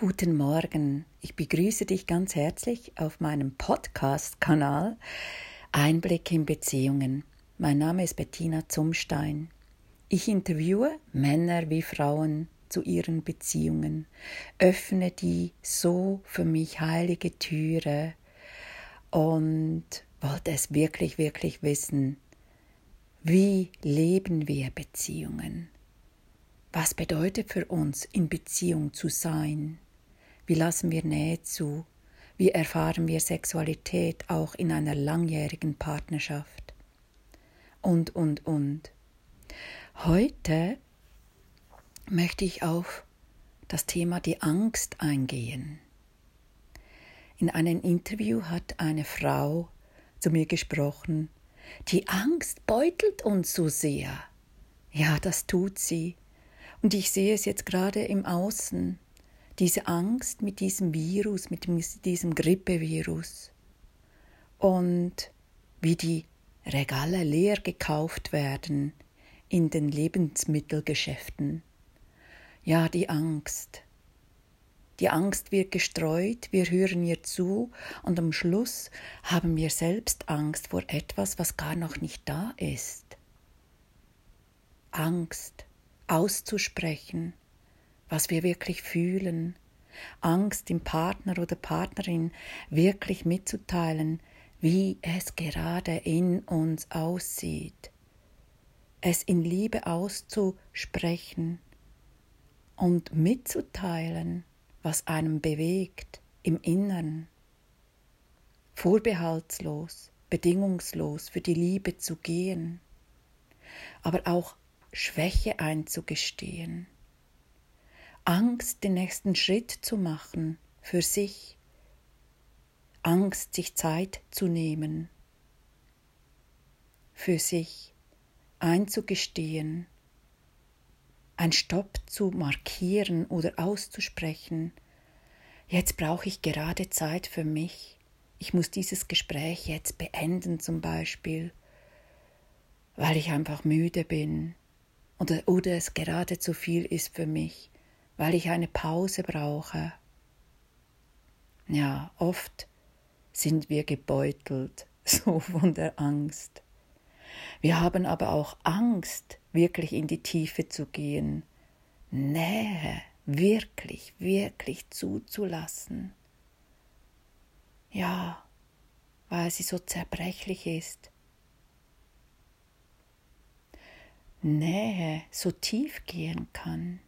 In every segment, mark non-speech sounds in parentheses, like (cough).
Guten Morgen, ich begrüße dich ganz herzlich auf meinem Podcast-Kanal Einblick in Beziehungen. Mein Name ist Bettina Zumstein. Ich interviewe Männer wie Frauen zu ihren Beziehungen, öffne die so für mich heilige Türe und wollte es wirklich, wirklich wissen. Wie leben wir Beziehungen? Was bedeutet für uns, in Beziehung zu sein? Wie lassen wir Nähe zu? Wie erfahren wir Sexualität auch in einer langjährigen Partnerschaft? Und, und, und. Heute möchte ich auf das Thema die Angst eingehen. In einem Interview hat eine Frau zu mir gesprochen, die Angst beutelt uns so sehr. Ja, das tut sie. Und ich sehe es jetzt gerade im Außen diese Angst mit diesem Virus, mit diesem Grippevirus und wie die Regale leer gekauft werden in den Lebensmittelgeschäften. Ja, die Angst. Die Angst wird gestreut, wir hören ihr zu und am Schluss haben wir selbst Angst vor etwas, was gar noch nicht da ist. Angst auszusprechen, was wir wirklich fühlen, Angst dem Partner oder Partnerin wirklich mitzuteilen, wie es gerade in uns aussieht, es in Liebe auszusprechen und mitzuteilen, was einem bewegt im Innern, vorbehaltslos, bedingungslos für die Liebe zu gehen, aber auch Schwäche einzugestehen Angst, den nächsten Schritt zu machen für sich, Angst, sich Zeit zu nehmen, für sich einzugestehen, ein Stopp zu markieren oder auszusprechen. Jetzt brauche ich gerade Zeit für mich. Ich muss dieses Gespräch jetzt beenden zum Beispiel, weil ich einfach müde bin oder, oder es gerade zu viel ist für mich weil ich eine Pause brauche. Ja, oft sind wir gebeutelt, (laughs) so von der Angst. Wir haben aber auch Angst, wirklich in die Tiefe zu gehen, Nähe wirklich, wirklich zuzulassen. Ja, weil sie so zerbrechlich ist. Nähe so tief gehen kann.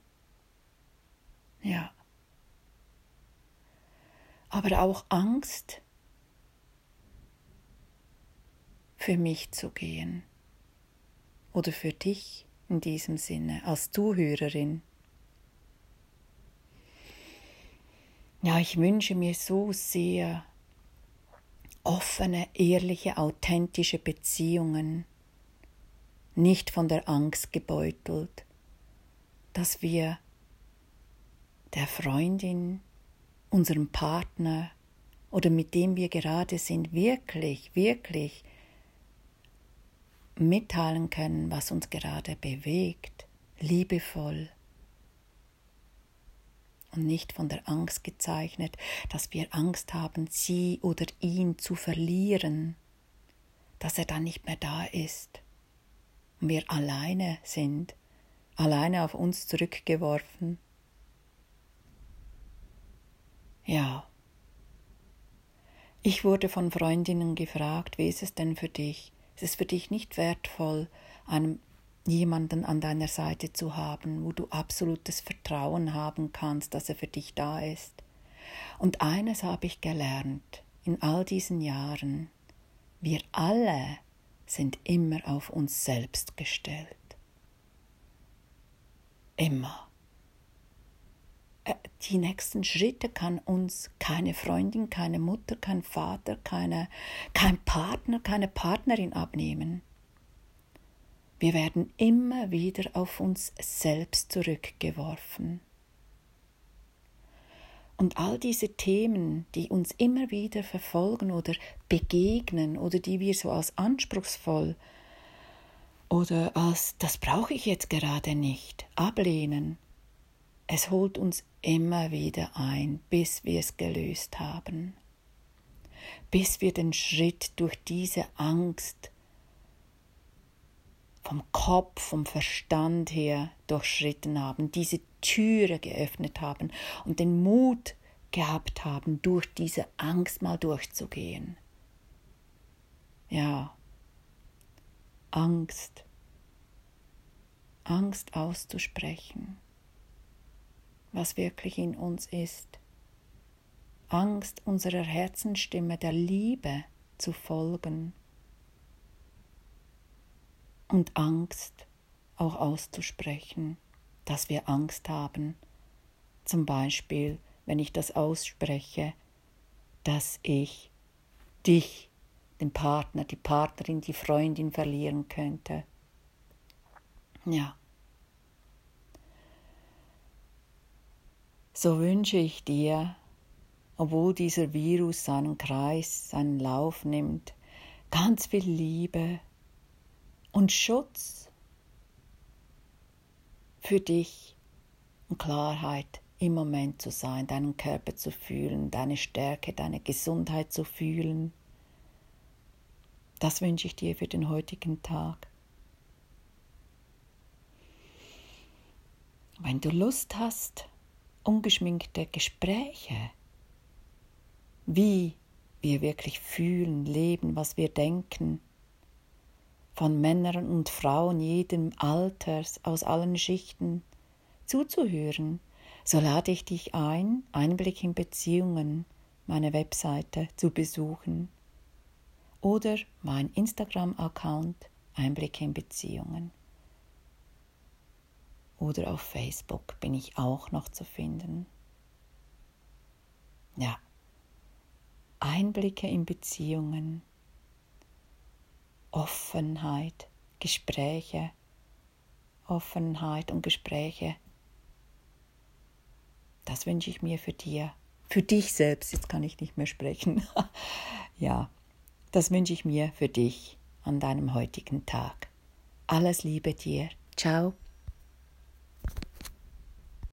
Ja. Aber auch Angst, für mich zu gehen oder für dich in diesem Sinne als Zuhörerin. Ja, ich wünsche mir so sehr offene, ehrliche, authentische Beziehungen, nicht von der Angst gebeutelt, dass wir der Freundin, unserem Partner oder mit dem wir gerade sind, wirklich, wirklich mitteilen können, was uns gerade bewegt, liebevoll und nicht von der Angst gezeichnet, dass wir Angst haben, sie oder ihn zu verlieren, dass er dann nicht mehr da ist und wir alleine sind, alleine auf uns zurückgeworfen. Ja. Ich wurde von Freundinnen gefragt, wie ist es denn für dich? Ist es für dich nicht wertvoll, einen, jemanden an deiner Seite zu haben, wo du absolutes Vertrauen haben kannst, dass er für dich da ist? Und eines habe ich gelernt in all diesen Jahren, wir alle sind immer auf uns selbst gestellt. Immer. Äh, die nächsten Schritte kann uns keine Freundin, keine Mutter, kein Vater, keine, kein Partner, keine Partnerin abnehmen. Wir werden immer wieder auf uns selbst zurückgeworfen. Und all diese Themen, die uns immer wieder verfolgen oder begegnen oder die wir so als anspruchsvoll oder als das brauche ich jetzt gerade nicht ablehnen, Es holt uns immer wieder ein, bis wir es gelöst haben, bis wir den Schritt durch diese Angst vom Kopf, vom Verstand her durchschritten haben, diese Türe geöffnet haben und den Mut gehabt haben, durch diese Angst mal durchzugehen. Ja, Angst. Angst auszusprechen, was wirklich in uns ist. Angst unserer Herzensstimme der Liebe zu folgen und Angst auch auszusprechen, dass wir Angst haben. Zum Beispiel, wenn ich das ausspreche, dass ich dich, den Partner, die Partnerin, die Freundin verlieren könnte. Ja. So wünsche ich dir, obwohl dieser Virus seinen Kreis, seinen Lauf nimmt, ganz viel Liebe, und Schutz für dich und Klarheit im Moment zu sein, deinen Körper zu fühlen, deine Stärke, deine Gesundheit zu fühlen. Das wünsche ich dir für den heutigen Tag. Wenn du Lust hast, ungeschminkte Gespräche, wie wir wirklich fühlen, leben, was wir denken, von Männern und Frauen jedem Alters, aus allen Schichten, zuzuhören, so lade ich dich ein, Einblick in Beziehungen, meine Webseite zu besuchen. Oder mein Instagram-Account Einblick in Beziehungen. Oder auf Facebook bin ich auch noch zu finden. Ja, Einblicke in Beziehungen Offenheit, Gespräche, Offenheit und Gespräche. Das wünsche ich mir für dir, für dich selbst. Jetzt kann ich nicht mehr sprechen. (laughs) ja, das wünsche ich mir für dich an deinem heutigen Tag. Alles Liebe dir. Ciao.